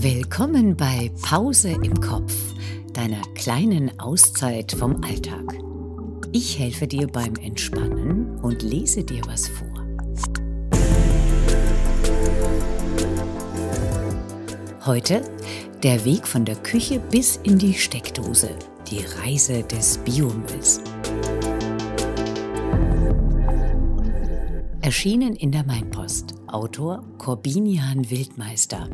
Willkommen bei Pause im Kopf, deiner kleinen Auszeit vom Alltag. Ich helfe dir beim Entspannen und lese dir was vor. Heute der Weg von der Küche bis in die Steckdose, die Reise des Biomülls. Erschienen in der Mainpost. Autor Corbinian Wildmeister.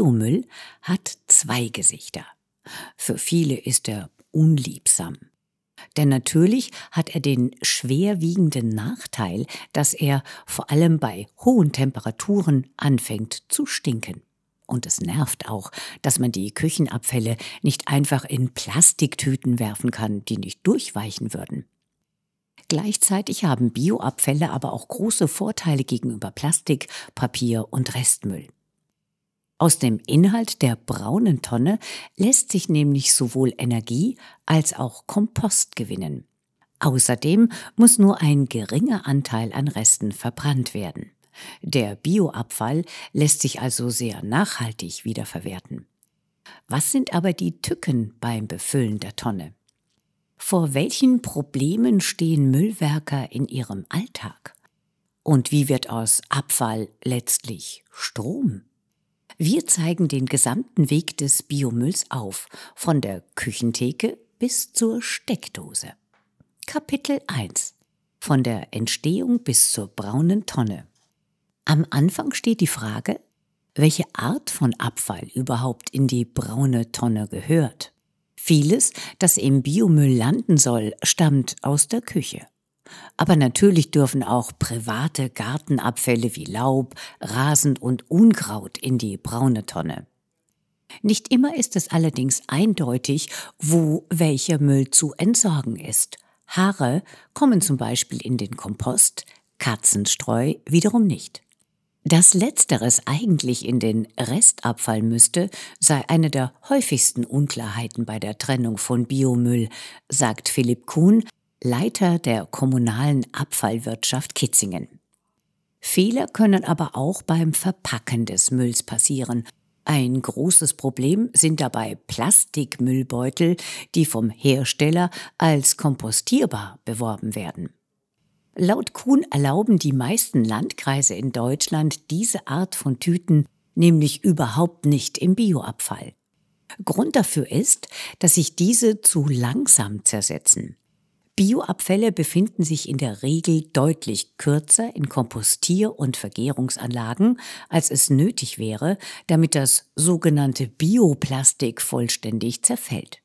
Biomüll hat zwei Gesichter. Für viele ist er unliebsam. Denn natürlich hat er den schwerwiegenden Nachteil, dass er vor allem bei hohen Temperaturen anfängt zu stinken. Und es nervt auch, dass man die Küchenabfälle nicht einfach in Plastiktüten werfen kann, die nicht durchweichen würden. Gleichzeitig haben Bioabfälle aber auch große Vorteile gegenüber Plastik, Papier und Restmüll. Aus dem Inhalt der braunen Tonne lässt sich nämlich sowohl Energie als auch Kompost gewinnen. Außerdem muss nur ein geringer Anteil an Resten verbrannt werden. Der Bioabfall lässt sich also sehr nachhaltig wiederverwerten. Was sind aber die Tücken beim Befüllen der Tonne? Vor welchen Problemen stehen Müllwerker in ihrem Alltag? Und wie wird aus Abfall letztlich Strom? Wir zeigen den gesamten Weg des Biomülls auf, von der Küchentheke bis zur Steckdose. Kapitel 1 Von der Entstehung bis zur braunen Tonne. Am Anfang steht die Frage, welche Art von Abfall überhaupt in die braune Tonne gehört. Vieles, das im Biomüll landen soll, stammt aus der Küche. Aber natürlich dürfen auch private Gartenabfälle wie Laub, Rasen und Unkraut in die braune Tonne. Nicht immer ist es allerdings eindeutig, wo welcher Müll zu entsorgen ist. Haare kommen zum Beispiel in den Kompost, Katzenstreu wiederum nicht. Dass letzteres eigentlich in den Restabfall müsste, sei eine der häufigsten Unklarheiten bei der Trennung von Biomüll, sagt Philipp Kuhn, Leiter der kommunalen Abfallwirtschaft Kitzingen. Fehler können aber auch beim Verpacken des Mülls passieren. Ein großes Problem sind dabei Plastikmüllbeutel, die vom Hersteller als kompostierbar beworben werden. Laut Kuhn erlauben die meisten Landkreise in Deutschland diese Art von Tüten nämlich überhaupt nicht im Bioabfall. Grund dafür ist, dass sich diese zu langsam zersetzen. Bioabfälle befinden sich in der Regel deutlich kürzer in Kompostier- und Vergärungsanlagen, als es nötig wäre, damit das sogenannte Bioplastik vollständig zerfällt.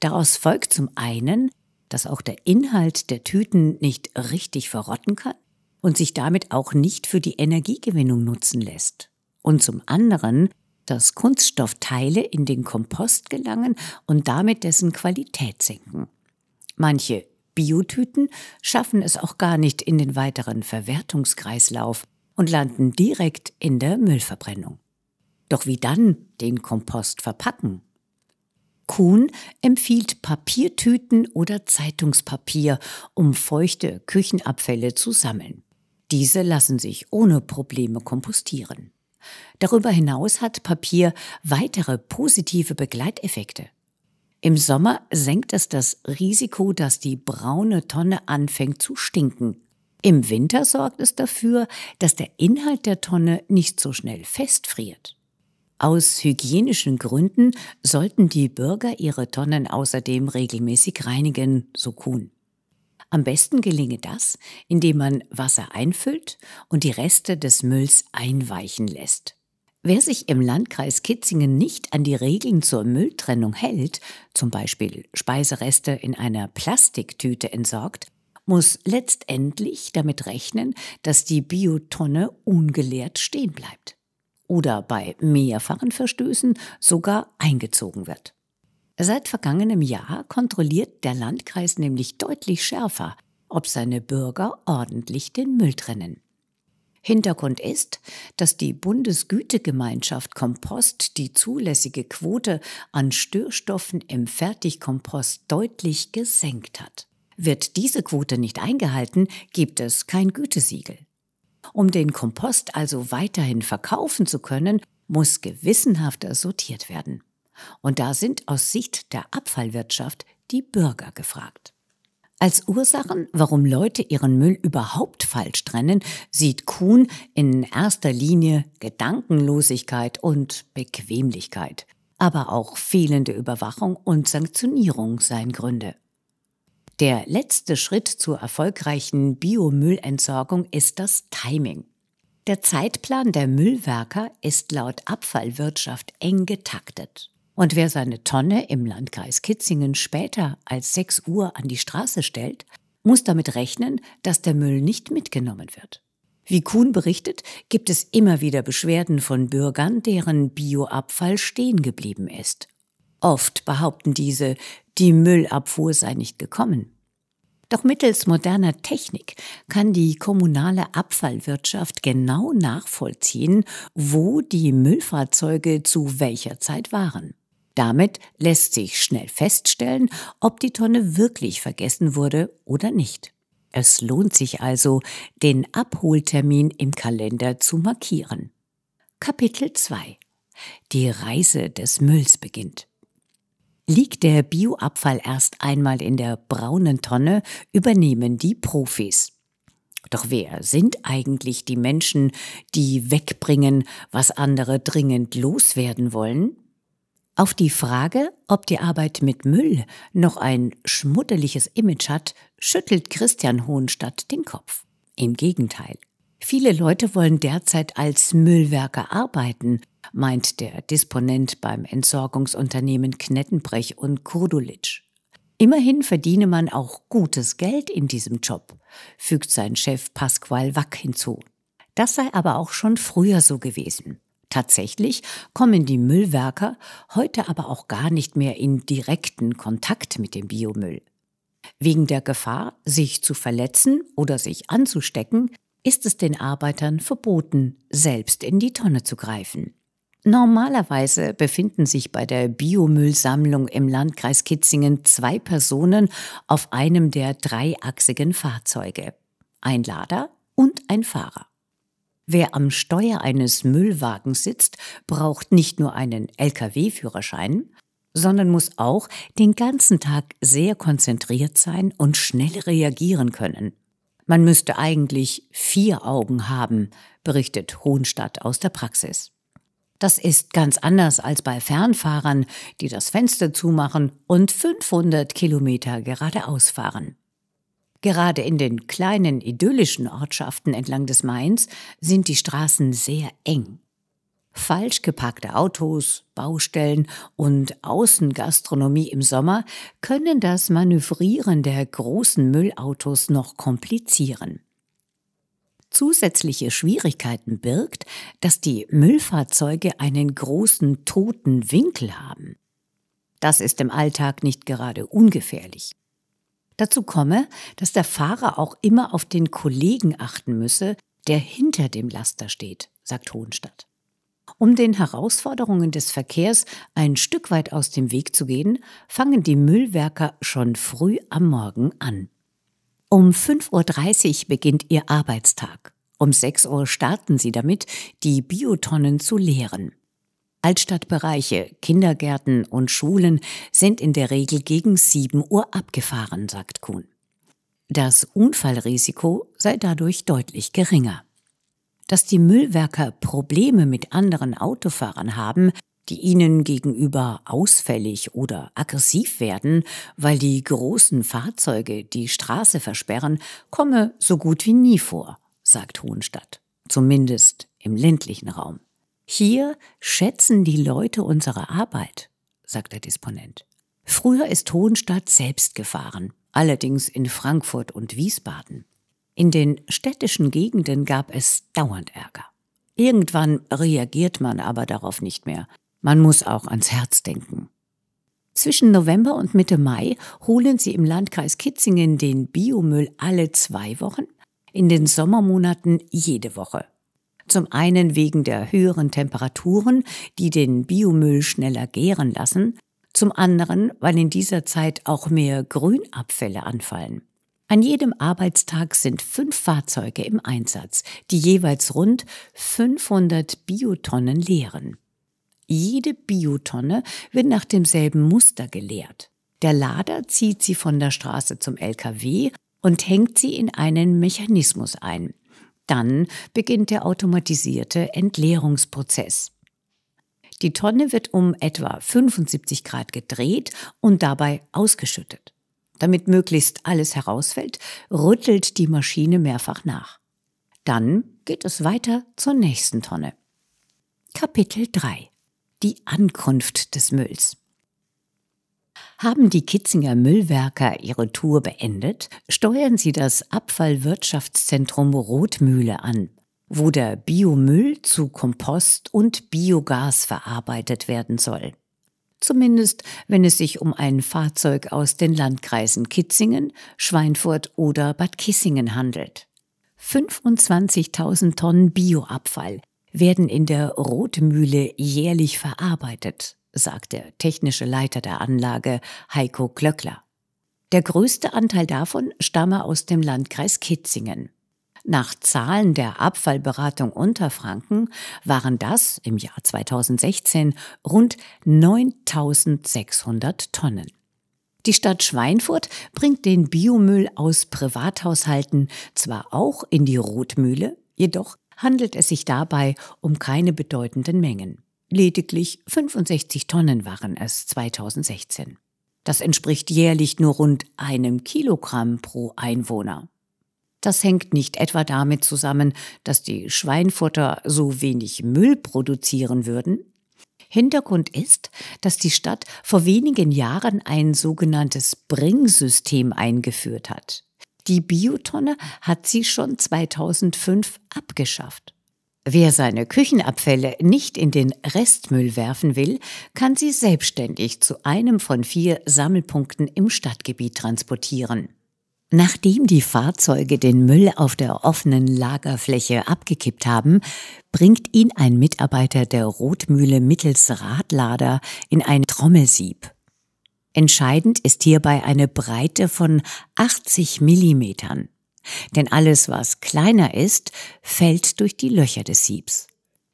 Daraus folgt zum einen, dass auch der Inhalt der Tüten nicht richtig verrotten kann und sich damit auch nicht für die Energiegewinnung nutzen lässt. Und zum anderen, dass Kunststoffteile in den Kompost gelangen und damit dessen Qualität senken. Manche Biotüten schaffen es auch gar nicht in den weiteren Verwertungskreislauf und landen direkt in der Müllverbrennung. Doch wie dann den Kompost verpacken? Kuhn empfiehlt Papiertüten oder Zeitungspapier, um feuchte Küchenabfälle zu sammeln. Diese lassen sich ohne Probleme kompostieren. Darüber hinaus hat Papier weitere positive Begleiteffekte. Im Sommer senkt es das Risiko, dass die braune Tonne anfängt zu stinken. Im Winter sorgt es dafür, dass der Inhalt der Tonne nicht so schnell festfriert. Aus hygienischen Gründen sollten die Bürger ihre Tonnen außerdem regelmäßig reinigen, so Kuhn. Am besten gelinge das, indem man Wasser einfüllt und die Reste des Mülls einweichen lässt. Wer sich im Landkreis Kitzingen nicht an die Regeln zur Mülltrennung hält, zum Beispiel Speisereste in einer Plastiktüte entsorgt, muss letztendlich damit rechnen, dass die Biotonne ungeleert stehen bleibt. Oder bei mehrfachen Verstößen sogar eingezogen wird. Seit vergangenem Jahr kontrolliert der Landkreis nämlich deutlich schärfer, ob seine Bürger ordentlich den Müll trennen. Hintergrund ist, dass die Bundesgütegemeinschaft Kompost die zulässige Quote an Störstoffen im Fertigkompost deutlich gesenkt hat. Wird diese Quote nicht eingehalten, gibt es kein Gütesiegel. Um den Kompost also weiterhin verkaufen zu können, muss gewissenhafter sortiert werden. Und da sind aus Sicht der Abfallwirtschaft die Bürger gefragt. Als Ursachen, warum Leute ihren Müll überhaupt falsch trennen, sieht Kuhn in erster Linie Gedankenlosigkeit und Bequemlichkeit. Aber auch fehlende Überwachung und Sanktionierung seien Gründe. Der letzte Schritt zur erfolgreichen Biomüllentsorgung ist das Timing. Der Zeitplan der Müllwerker ist laut Abfallwirtschaft eng getaktet. Und wer seine Tonne im Landkreis Kitzingen später als 6 Uhr an die Straße stellt, muss damit rechnen, dass der Müll nicht mitgenommen wird. Wie Kuhn berichtet, gibt es immer wieder Beschwerden von Bürgern, deren Bioabfall stehen geblieben ist. Oft behaupten diese, die Müllabfuhr sei nicht gekommen. Doch mittels moderner Technik kann die kommunale Abfallwirtschaft genau nachvollziehen, wo die Müllfahrzeuge zu welcher Zeit waren. Damit lässt sich schnell feststellen, ob die Tonne wirklich vergessen wurde oder nicht. Es lohnt sich also, den Abholtermin im Kalender zu markieren. Kapitel 2 Die Reise des Mülls beginnt. Liegt der Bioabfall erst einmal in der braunen Tonne, übernehmen die Profis. Doch wer sind eigentlich die Menschen, die wegbringen, was andere dringend loswerden wollen? Auf die Frage, ob die Arbeit mit Müll noch ein schmuddeliges Image hat, schüttelt Christian Hohenstadt den Kopf. Im Gegenteil. Viele Leute wollen derzeit als Müllwerker arbeiten, meint der Disponent beim Entsorgungsunternehmen Knettenbrech und Kurdulitsch. Immerhin verdiene man auch gutes Geld in diesem Job, fügt sein Chef Pasqual Wack hinzu. Das sei aber auch schon früher so gewesen. Tatsächlich kommen die Müllwerker heute aber auch gar nicht mehr in direkten Kontakt mit dem Biomüll. Wegen der Gefahr, sich zu verletzen oder sich anzustecken, ist es den Arbeitern verboten, selbst in die Tonne zu greifen. Normalerweise befinden sich bei der Biomüllsammlung im Landkreis Kitzingen zwei Personen auf einem der dreiachsigen Fahrzeuge. Ein Lader und ein Fahrer. Wer am Steuer eines Müllwagens sitzt, braucht nicht nur einen Lkw-Führerschein, sondern muss auch den ganzen Tag sehr konzentriert sein und schnell reagieren können. Man müsste eigentlich vier Augen haben, berichtet Hohenstadt aus der Praxis. Das ist ganz anders als bei Fernfahrern, die das Fenster zumachen und 500 Kilometer geradeaus fahren. Gerade in den kleinen idyllischen Ortschaften entlang des Mains sind die Straßen sehr eng. Falsch geparkte Autos, Baustellen und Außengastronomie im Sommer können das Manövrieren der großen Müllautos noch komplizieren. Zusätzliche Schwierigkeiten birgt, dass die Müllfahrzeuge einen großen toten Winkel haben. Das ist im Alltag nicht gerade ungefährlich. Dazu komme, dass der Fahrer auch immer auf den Kollegen achten müsse, der hinter dem Laster steht, sagt Hohenstadt. Um den Herausforderungen des Verkehrs ein Stück weit aus dem Weg zu gehen, fangen die Müllwerker schon früh am Morgen an. Um 5.30 Uhr beginnt ihr Arbeitstag. Um 6 Uhr starten sie damit, die Biotonnen zu leeren. Altstadtbereiche, Kindergärten und Schulen sind in der Regel gegen 7 Uhr abgefahren, sagt Kuhn. Das Unfallrisiko sei dadurch deutlich geringer. Dass die Müllwerker Probleme mit anderen Autofahrern haben, die ihnen gegenüber ausfällig oder aggressiv werden, weil die großen Fahrzeuge die Straße versperren, komme so gut wie nie vor, sagt Hohenstadt, zumindest im ländlichen Raum. Hier schätzen die Leute unsere Arbeit, sagt der Disponent. Früher ist Hohenstadt selbst gefahren, allerdings in Frankfurt und Wiesbaden. In den städtischen Gegenden gab es dauernd Ärger. Irgendwann reagiert man aber darauf nicht mehr. Man muss auch ans Herz denken. Zwischen November und Mitte Mai holen sie im Landkreis Kitzingen den Biomüll alle zwei Wochen, in den Sommermonaten jede Woche. Zum einen wegen der höheren Temperaturen, die den Biomüll schneller gären lassen, Zum anderen, weil in dieser Zeit auch mehr Grünabfälle anfallen. An jedem Arbeitstag sind fünf Fahrzeuge im Einsatz, die jeweils rund 500 Biotonnen leeren. Jede Biotonne wird nach demselben Muster geleert. Der Lader zieht sie von der Straße zum LKW und hängt sie in einen Mechanismus ein. Dann beginnt der automatisierte Entleerungsprozess. Die Tonne wird um etwa 75 Grad gedreht und dabei ausgeschüttet. Damit möglichst alles herausfällt, rüttelt die Maschine mehrfach nach. Dann geht es weiter zur nächsten Tonne. Kapitel 3 Die Ankunft des Mülls haben die Kitzinger Müllwerker ihre Tour beendet, steuern sie das Abfallwirtschaftszentrum Rotmühle an, wo der Biomüll zu Kompost und Biogas verarbeitet werden soll. Zumindest wenn es sich um ein Fahrzeug aus den Landkreisen Kitzingen, Schweinfurt oder Bad Kissingen handelt. 25.000 Tonnen Bioabfall werden in der Rotmühle jährlich verarbeitet sagt der technische Leiter der Anlage Heiko Klöckler. Der größte Anteil davon stamme aus dem Landkreis Kitzingen. Nach Zahlen der Abfallberatung Unterfranken waren das im Jahr 2016 rund 9600 Tonnen. Die Stadt Schweinfurt bringt den Biomüll aus Privathaushalten zwar auch in die Rotmühle, jedoch handelt es sich dabei um keine bedeutenden Mengen. Lediglich 65 Tonnen waren es 2016. Das entspricht jährlich nur rund einem Kilogramm pro Einwohner. Das hängt nicht etwa damit zusammen, dass die Schweinfutter so wenig Müll produzieren würden. Hintergrund ist, dass die Stadt vor wenigen Jahren ein sogenanntes Bringsystem eingeführt hat. Die Biotonne hat sie schon 2005 abgeschafft. Wer seine Küchenabfälle nicht in den Restmüll werfen will, kann sie selbstständig zu einem von vier Sammelpunkten im Stadtgebiet transportieren. Nachdem die Fahrzeuge den Müll auf der offenen Lagerfläche abgekippt haben, bringt ihn ein Mitarbeiter der Rotmühle mittels Radlader in ein Trommelsieb. Entscheidend ist hierbei eine Breite von 80 Millimetern. Denn alles, was kleiner ist, fällt durch die Löcher des Siebs.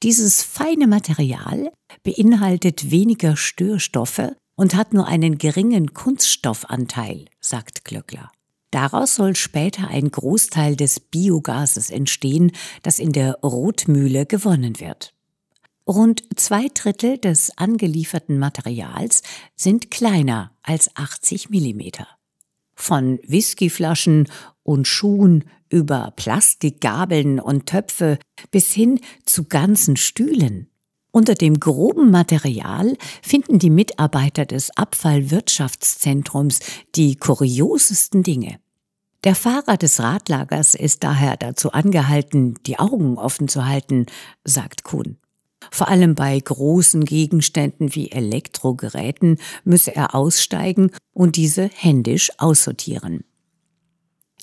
Dieses feine Material beinhaltet weniger Störstoffe und hat nur einen geringen Kunststoffanteil, sagt Glöckler. Daraus soll später ein Großteil des Biogases entstehen, das in der Rotmühle gewonnen wird. Rund zwei Drittel des angelieferten Materials sind kleiner als 80 Millimeter. Von Whiskyflaschen und Schuhen über Plastikgabeln und Töpfe bis hin zu ganzen Stühlen. Unter dem groben Material finden die Mitarbeiter des Abfallwirtschaftszentrums die kuriosesten Dinge. Der Fahrer des Radlagers ist daher dazu angehalten, die Augen offen zu halten, sagt Kuhn. Vor allem bei großen Gegenständen wie Elektrogeräten müsse er aussteigen und diese händisch aussortieren.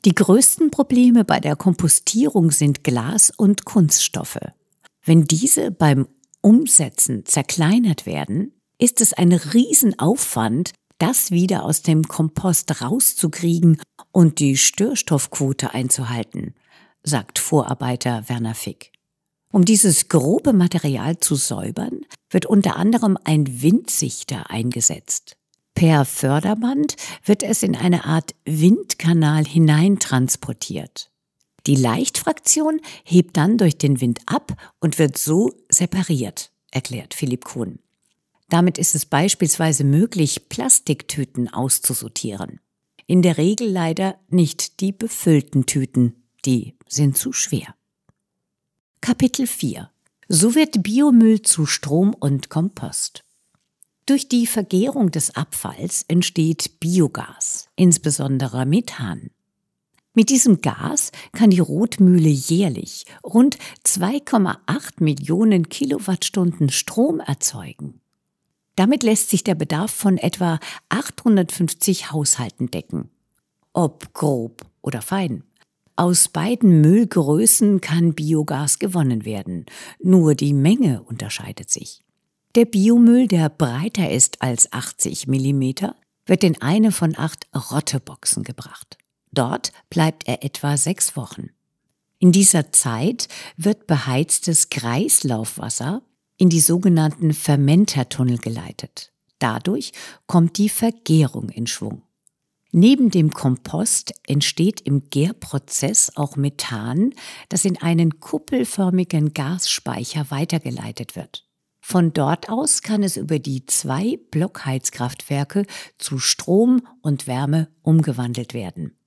Die größten Probleme bei der Kompostierung sind Glas und Kunststoffe. Wenn diese beim Umsetzen zerkleinert werden, ist es ein Riesenaufwand, das wieder aus dem Kompost rauszukriegen und die Störstoffquote einzuhalten, sagt Vorarbeiter Werner Fick. Um dieses grobe Material zu säubern, wird unter anderem ein Windsichter eingesetzt. Per Förderband wird es in eine Art Windkanal hineintransportiert. Die Leichtfraktion hebt dann durch den Wind ab und wird so separiert, erklärt Philipp Kuhn. Damit ist es beispielsweise möglich, Plastiktüten auszusortieren. In der Regel leider nicht die befüllten Tüten, die sind zu schwer. Kapitel 4 So wird Biomüll zu Strom und Kompost. Durch die Vergärung des Abfalls entsteht Biogas, insbesondere Methan. Mit diesem Gas kann die Rotmühle jährlich rund 2,8 Millionen Kilowattstunden Strom erzeugen. Damit lässt sich der Bedarf von etwa 850 Haushalten decken. Ob grob oder fein. Aus beiden Müllgrößen kann Biogas gewonnen werden, nur die Menge unterscheidet sich. Der Biomüll, der breiter ist als 80 mm, wird in eine von acht Rotteboxen gebracht. Dort bleibt er etwa sechs Wochen. In dieser Zeit wird beheiztes Kreislaufwasser in die sogenannten Fermentertunnel geleitet. Dadurch kommt die Vergärung in Schwung. Neben dem Kompost entsteht im Gärprozess auch Methan, das in einen kuppelförmigen Gasspeicher weitergeleitet wird. Von dort aus kann es über die zwei Blockheizkraftwerke zu Strom und Wärme umgewandelt werden.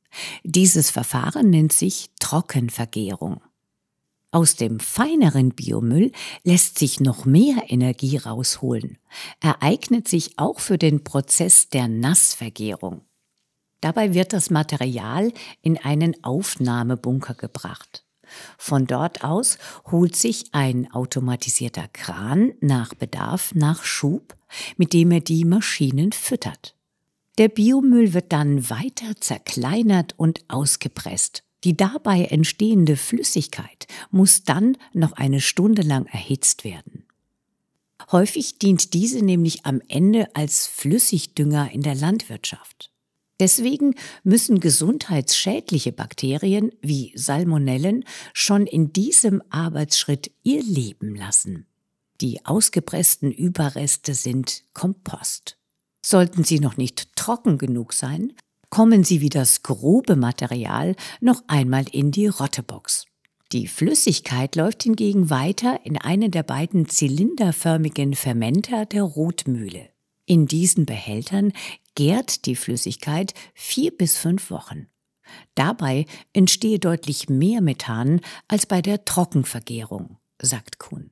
Dieses Verfahren nennt sich Trockenvergärung. Aus dem feineren Biomüll lässt sich noch mehr Energie rausholen. Er eignet sich auch für den Prozess der Nassvergärung. Dabei wird das Material in einen Aufnahmebunker gebracht. Von dort aus holt sich ein automatisierter Kran nach Bedarf nach Schub, mit dem er die Maschinen füttert. Der Biomüll wird dann weiter zerkleinert und ausgepresst. Die dabei entstehende Flüssigkeit muss dann noch eine Stunde lang erhitzt werden. Häufig dient diese nämlich am Ende als Flüssigdünger in der Landwirtschaft. Deswegen müssen gesundheitsschädliche Bakterien wie Salmonellen schon in diesem Arbeitsschritt ihr Leben lassen. Die ausgepressten Überreste sind Kompost. Sollten sie noch nicht trocken genug sein, kommen sie wie das grobe Material noch einmal in die Rottebox. Die Flüssigkeit läuft hingegen weiter in einen der beiden zylinderförmigen Fermenter der Rotmühle. In diesen Behältern gärt die Flüssigkeit vier bis fünf Wochen. Dabei entstehe deutlich mehr Methan als bei der Trockenvergärung, sagt Kuhn.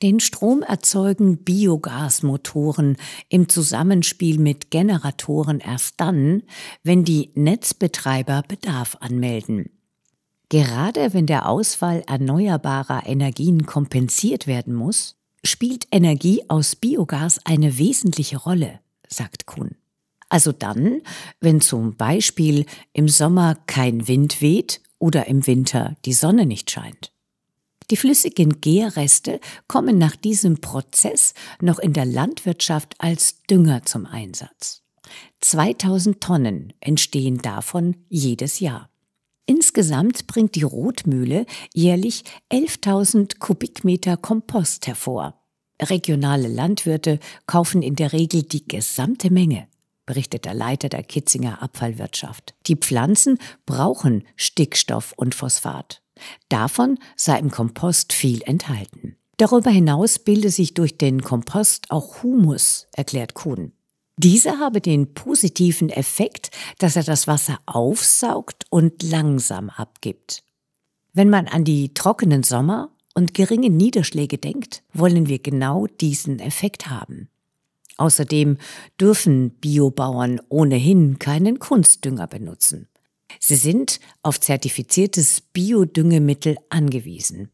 Den Strom erzeugen Biogasmotoren im Zusammenspiel mit Generatoren erst dann, wenn die Netzbetreiber Bedarf anmelden. Gerade wenn der Ausfall erneuerbarer Energien kompensiert werden muss, spielt Energie aus Biogas eine wesentliche Rolle sagt Kuhn. Also dann, wenn zum Beispiel im Sommer kein Wind weht oder im Winter die Sonne nicht scheint. Die flüssigen Gärreste kommen nach diesem Prozess noch in der Landwirtschaft als Dünger zum Einsatz. 2000 Tonnen entstehen davon jedes Jahr. Insgesamt bringt die Rotmühle jährlich 11.000 Kubikmeter Kompost hervor. Regionale Landwirte kaufen in der Regel die gesamte Menge, berichtet der Leiter der Kitzinger Abfallwirtschaft. Die Pflanzen brauchen Stickstoff und Phosphat. Davon sei im Kompost viel enthalten. Darüber hinaus bilde sich durch den Kompost auch Humus, erklärt Kuhn. Dieser habe den positiven Effekt, dass er das Wasser aufsaugt und langsam abgibt. Wenn man an die trockenen Sommer und geringe Niederschläge denkt, wollen wir genau diesen Effekt haben. Außerdem dürfen Biobauern ohnehin keinen Kunstdünger benutzen. Sie sind auf zertifiziertes Biodüngemittel angewiesen.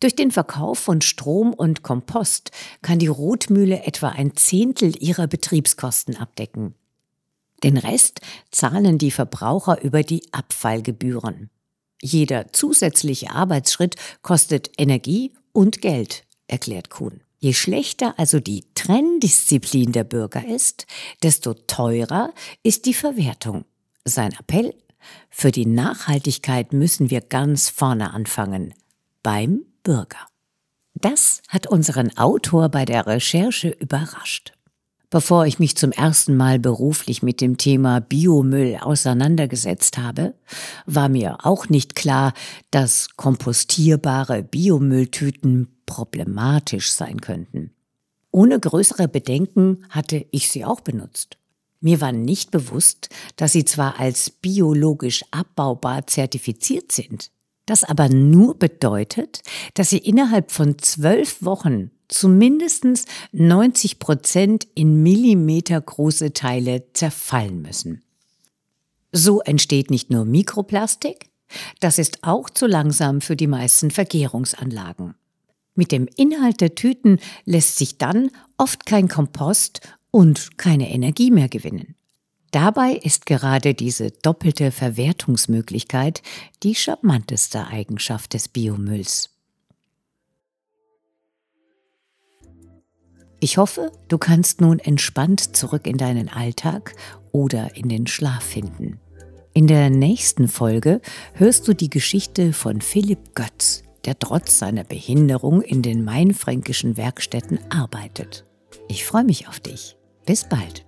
Durch den Verkauf von Strom und Kompost kann die Rotmühle etwa ein Zehntel ihrer Betriebskosten abdecken. Den Rest zahlen die Verbraucher über die Abfallgebühren. Jeder zusätzliche Arbeitsschritt kostet Energie und Geld, erklärt Kuhn. Je schlechter also die Trenndisziplin der Bürger ist, desto teurer ist die Verwertung. Sein Appell? Für die Nachhaltigkeit müssen wir ganz vorne anfangen. Beim Bürger. Das hat unseren Autor bei der Recherche überrascht. Bevor ich mich zum ersten Mal beruflich mit dem Thema Biomüll auseinandergesetzt habe, war mir auch nicht klar, dass kompostierbare Biomülltüten problematisch sein könnten. Ohne größere Bedenken hatte ich sie auch benutzt. Mir war nicht bewusst, dass sie zwar als biologisch abbaubar zertifiziert sind, das aber nur bedeutet, dass sie innerhalb von zwölf Wochen zu mindestens 90 Prozent in Millimeter große Teile zerfallen müssen. So entsteht nicht nur Mikroplastik, das ist auch zu langsam für die meisten Vergärungsanlagen. Mit dem Inhalt der Tüten lässt sich dann oft kein Kompost und keine Energie mehr gewinnen. Dabei ist gerade diese doppelte Verwertungsmöglichkeit die charmanteste Eigenschaft des Biomülls. Ich hoffe, du kannst nun entspannt zurück in deinen Alltag oder in den Schlaf finden. In der nächsten Folge hörst du die Geschichte von Philipp Götz, der trotz seiner Behinderung in den mainfränkischen Werkstätten arbeitet. Ich freue mich auf dich. Bis bald.